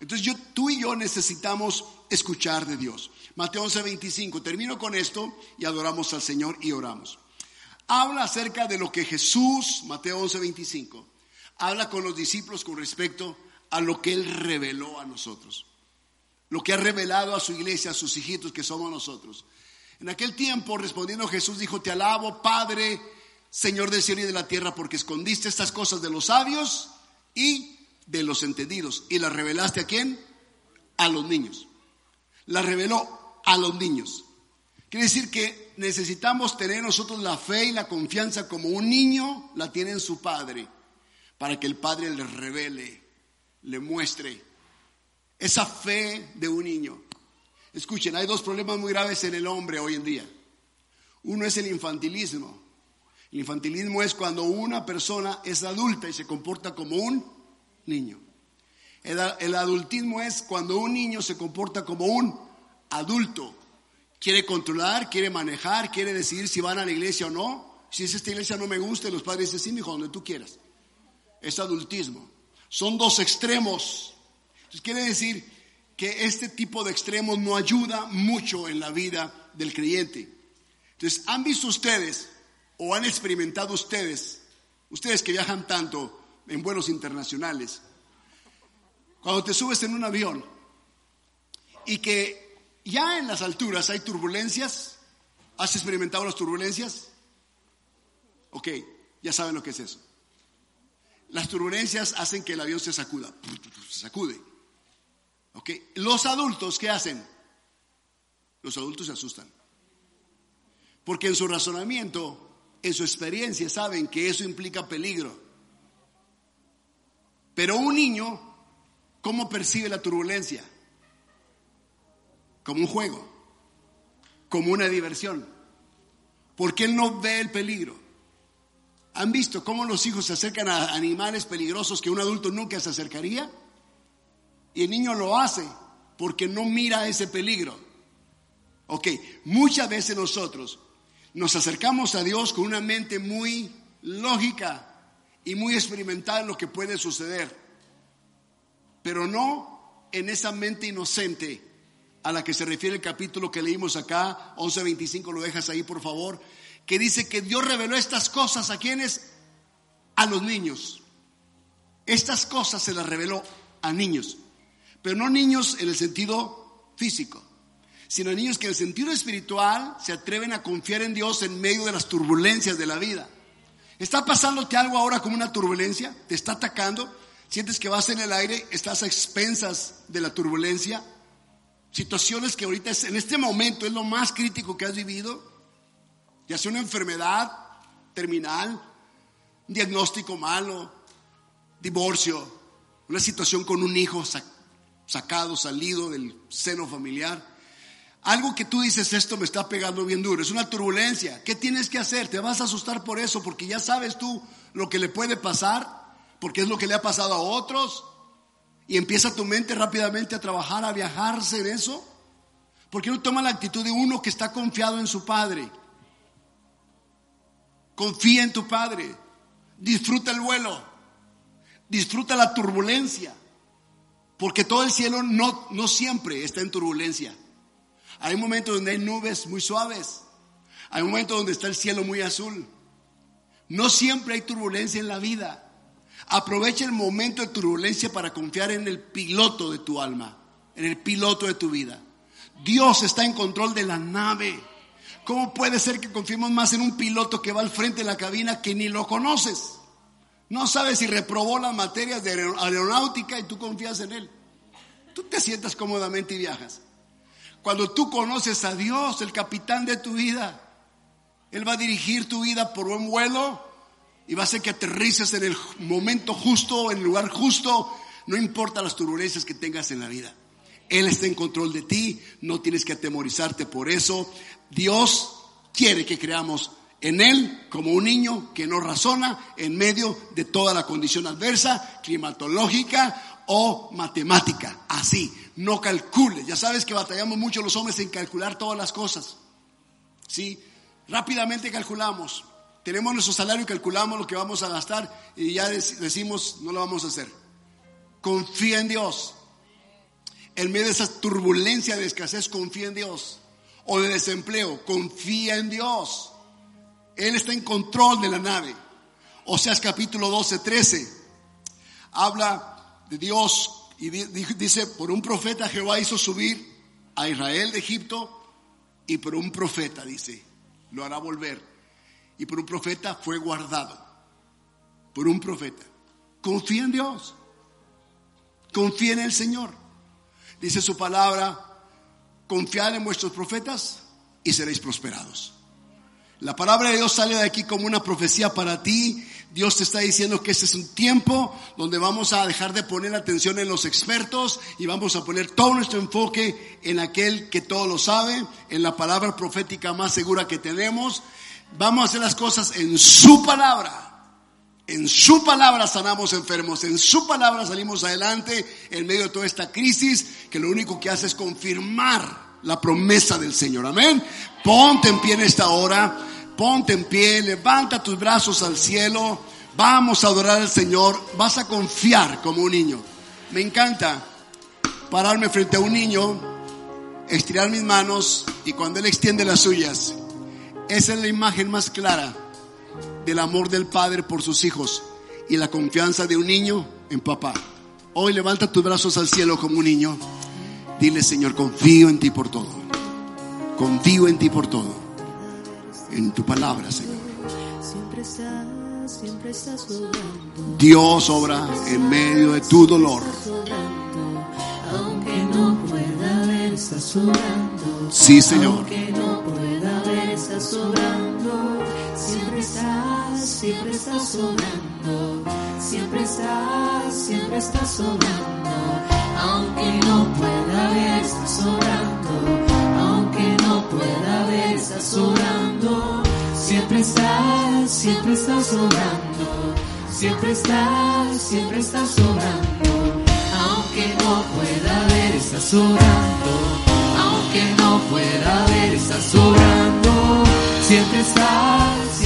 Entonces yo, tú y yo necesitamos escuchar de Dios. Mateo 11, 25. Termino con esto y adoramos al Señor y oramos. Habla acerca de lo que Jesús, Mateo 11, 25, habla con los discípulos con respecto a lo que Él reveló a nosotros. Lo que ha revelado a su iglesia, a sus hijitos que somos nosotros. En aquel tiempo, respondiendo Jesús, dijo, te alabo, Padre, Señor del cielo y de la tierra, porque escondiste estas cosas de los sabios y de los entendidos. ¿Y las revelaste a quién? A los niños. La reveló a los niños. Quiere decir que necesitamos tener nosotros la fe y la confianza como un niño la tiene en su padre, para que el padre le revele, le muestre esa fe de un niño. Escuchen, hay dos problemas muy graves en el hombre hoy en día. Uno es el infantilismo. El infantilismo es cuando una persona es adulta y se comporta como un niño. El, adultismo es cuando un niño se comporta como un adulto. Quiere controlar, quiere manejar, quiere decidir si van a la iglesia o no. Si es esta iglesia no me gusta, los padres dicen, sí, hijo, donde tú quieras. Es adultismo. Son dos extremos. Entonces quiere decir que este tipo de extremos no ayuda mucho en la vida del creyente. Entonces, ¿han visto ustedes o han experimentado ustedes, ustedes que viajan tanto en vuelos internacionales, cuando te subes en un avión y que ya en las alturas hay turbulencias, ¿has experimentado las turbulencias? Ok, ya saben lo que es eso. Las turbulencias hacen que el avión se sacuda, se sacude. Los adultos, ¿qué hacen? Los adultos se asustan. Porque en su razonamiento, en su experiencia, saben que eso implica peligro. Pero un niño, ¿cómo percibe la turbulencia? Como un juego, como una diversión. Porque él no ve el peligro. ¿Han visto cómo los hijos se acercan a animales peligrosos que un adulto nunca se acercaría? Y el niño lo hace porque no mira ese peligro. Ok, muchas veces nosotros nos acercamos a Dios con una mente muy lógica y muy experimental en lo que puede suceder, pero no en esa mente inocente a la que se refiere el capítulo que leímos acá, 11.25, lo dejas ahí por favor, que dice que Dios reveló estas cosas a quienes, a los niños. Estas cosas se las reveló a niños pero no niños en el sentido físico, sino niños que en el sentido espiritual se atreven a confiar en Dios en medio de las turbulencias de la vida. ¿Está pasándote algo ahora como una turbulencia? ¿Te está atacando? ¿Sientes que vas en el aire? ¿Estás a expensas de la turbulencia? Situaciones que ahorita en este momento es lo más crítico que has vivido, ya sea una enfermedad terminal, un diagnóstico malo, divorcio, una situación con un hijo sacado, salido del seno familiar. Algo que tú dices, esto me está pegando bien duro, es una turbulencia. ¿Qué tienes que hacer? Te vas a asustar por eso, porque ya sabes tú lo que le puede pasar, porque es lo que le ha pasado a otros. Y empieza tu mente rápidamente a trabajar, a viajarse en eso. Porque no toma la actitud de uno que está confiado en su Padre. Confía en tu Padre. Disfruta el vuelo. Disfruta la turbulencia. Porque todo el cielo no, no siempre está en turbulencia. Hay momentos donde hay nubes muy suaves. Hay momentos donde está el cielo muy azul. No siempre hay turbulencia en la vida. Aprovecha el momento de turbulencia para confiar en el piloto de tu alma, en el piloto de tu vida. Dios está en control de la nave. ¿Cómo puede ser que confiemos más en un piloto que va al frente de la cabina que ni lo conoces? No sabes si reprobó las materias de aeronáutica y tú confías en Él. Tú te sientas cómodamente y viajas. Cuando tú conoces a Dios, el capitán de tu vida, Él va a dirigir tu vida por un vuelo y va a hacer que aterrices en el momento justo, en el lugar justo, no importa las turbulencias que tengas en la vida. Él está en control de ti, no tienes que atemorizarte por eso. Dios quiere que creamos en él como un niño que no razona en medio de toda la condición adversa, climatológica o matemática. Así, no calcule. Ya sabes que batallamos mucho los hombres en calcular todas las cosas. ¿Sí? Rápidamente calculamos. Tenemos nuestro salario calculamos lo que vamos a gastar y ya decimos, no lo vamos a hacer. Confía en Dios. En medio de esa turbulencia de escasez, confía en Dios. O de desempleo, confía en Dios. Él está en control de la nave. Oseas capítulo 12, 13. Habla de Dios y dice, por un profeta Jehová hizo subir a Israel de Egipto y por un profeta, dice, lo hará volver. Y por un profeta fue guardado. Por un profeta. Confía en Dios. Confía en el Señor. Dice su palabra, confiad en vuestros profetas y seréis prosperados. La palabra de Dios sale de aquí como una profecía para ti. Dios te está diciendo que este es un tiempo donde vamos a dejar de poner atención en los expertos y vamos a poner todo nuestro enfoque en aquel que todo lo sabe, en la palabra profética más segura que tenemos. Vamos a hacer las cosas en su palabra. En su palabra sanamos enfermos, en su palabra salimos adelante en medio de toda esta crisis que lo único que hace es confirmar la promesa del Señor. Amén. Ponte en pie en esta hora. Ponte en pie, levanta tus brazos al cielo, vamos a adorar al Señor, vas a confiar como un niño. Me encanta pararme frente a un niño, estirar mis manos y cuando Él extiende las suyas, esa es la imagen más clara del amor del Padre por sus hijos y la confianza de un niño en papá. Hoy levanta tus brazos al cielo como un niño. Dile, Señor, confío en ti por todo. Confío en ti por todo en tu palabra, Señor. Dios obra en medio de tu dolor. Aunque no pueda ver, está sobrando. Sí, Señor. Aunque no pueda ver, está sobrando. Siempre estás, siempre estás sobrando. Siempre estás, siempre estás sobrando. Aunque no pueda ver, está sobrando no pueda ver, está sobrando. Siempre estás, siempre estás sobrando. Siempre estás, siempre estás sobrando. Aunque no pueda ver, está sobrando. Aunque no pueda ver, estás, siempre estás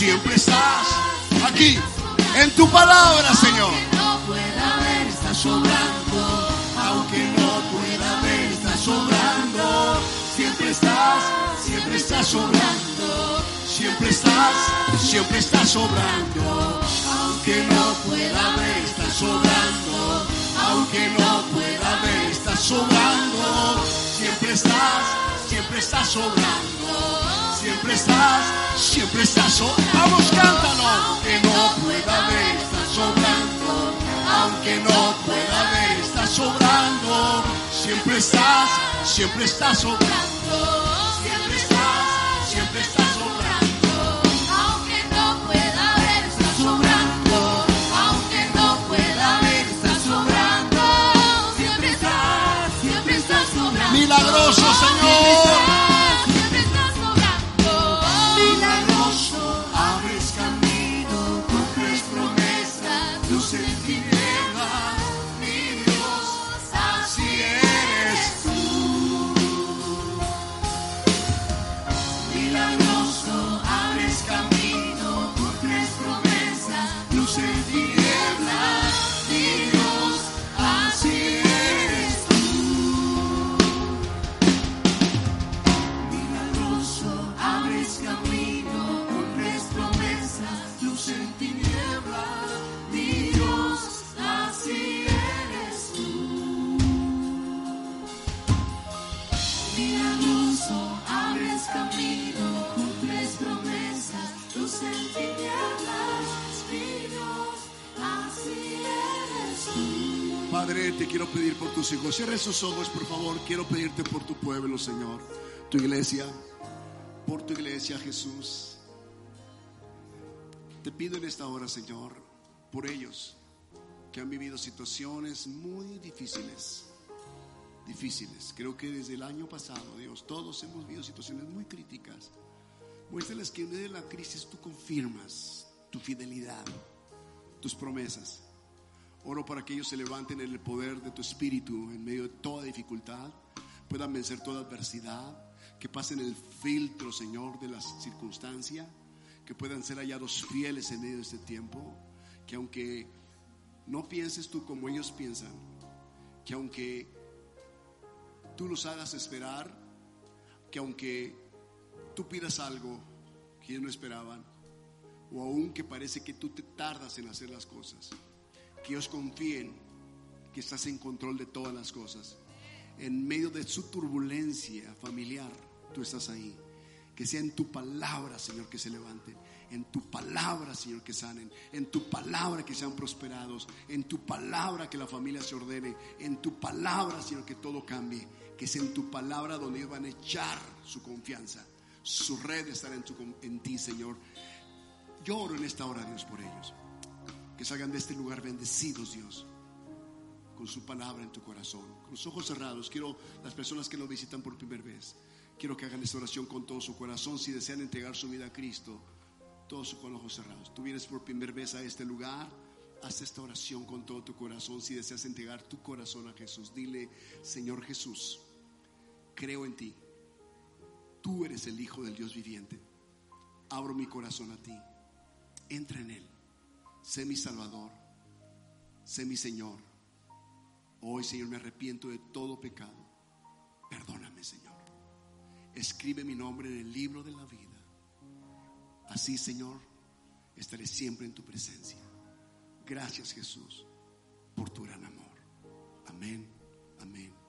siempre estás aquí, en tu palabra, Señor. Aunque no pueda ver, está sobrando, aunque no pueda ver, está sobrando. Siempre estás, siempre estás sobrando, siempre estás, siempre estás sobrando, aunque no pueda ver, estás sobrando, aunque no pueda ver, estás sobrando, siempre estás, siempre estás sobrando, siempre estás, siempre estás sobrando, vamos cántalo, aunque no pueda ver, estás sobrando, aunque no pueda ver, estás sobrando, siempre estás, siempre estás sobrando. Siempre estás, siempre estás sobrando. Aunque no pueda ver, está sobrando. Aunque no pueda ver, está sobrando. Siempre estás, siempre estás sobrando. Milagroso Señor. Cierre sus ojos, por favor. Quiero pedirte por tu pueblo, Señor. Tu iglesia. Por tu iglesia, Jesús. Te pido en esta hora, Señor, por ellos que han vivido situaciones muy difíciles. difíciles. Creo que desde el año pasado, Dios, todos hemos vivido situaciones muy críticas. Muéstrales que en medio de la crisis tú confirmas tu fidelidad, tus promesas. Oro para que ellos se levanten en el poder de tu espíritu en medio de toda dificultad, puedan vencer toda adversidad, que pasen el filtro, Señor, de las circunstancias, que puedan ser hallados fieles en medio de este tiempo, que aunque no pienses tú como ellos piensan, que aunque tú los hagas esperar, que aunque tú pidas algo que ellos no esperaban, o aún que parece que tú te tardas en hacer las cosas, que ellos confíen que estás en control de todas las cosas. En medio de su turbulencia familiar, tú estás ahí. Que sea en tu palabra, Señor, que se levanten. En tu palabra, Señor, que sanen. En tu palabra que sean prosperados. En tu palabra que la familia se ordene. En tu palabra, Señor, que todo cambie. Que sea en tu palabra donde ellos van a echar su confianza. Su red estará en, en ti, Señor. Yo oro en esta hora, Dios, por ellos. Que salgan de este lugar bendecidos, Dios con su palabra en tu corazón. Con los ojos cerrados, quiero las personas que nos visitan por primera vez, quiero que hagan esta oración con todo su corazón. Si desean entregar su vida a Cristo, todos con los ojos cerrados. Tú vienes por primera vez a este lugar, haz esta oración con todo tu corazón. Si deseas entregar tu corazón a Jesús, dile, Señor Jesús, creo en ti. Tú eres el Hijo del Dios viviente. Abro mi corazón a ti. Entra en él. Sé mi Salvador. Sé mi Señor Hoy, Señor, me arrepiento de todo pecado. Perdóname, Señor. Escribe mi nombre en el libro de la vida. Así, Señor, estaré siempre en tu presencia. Gracias, Jesús, por tu gran amor. Amén, amén.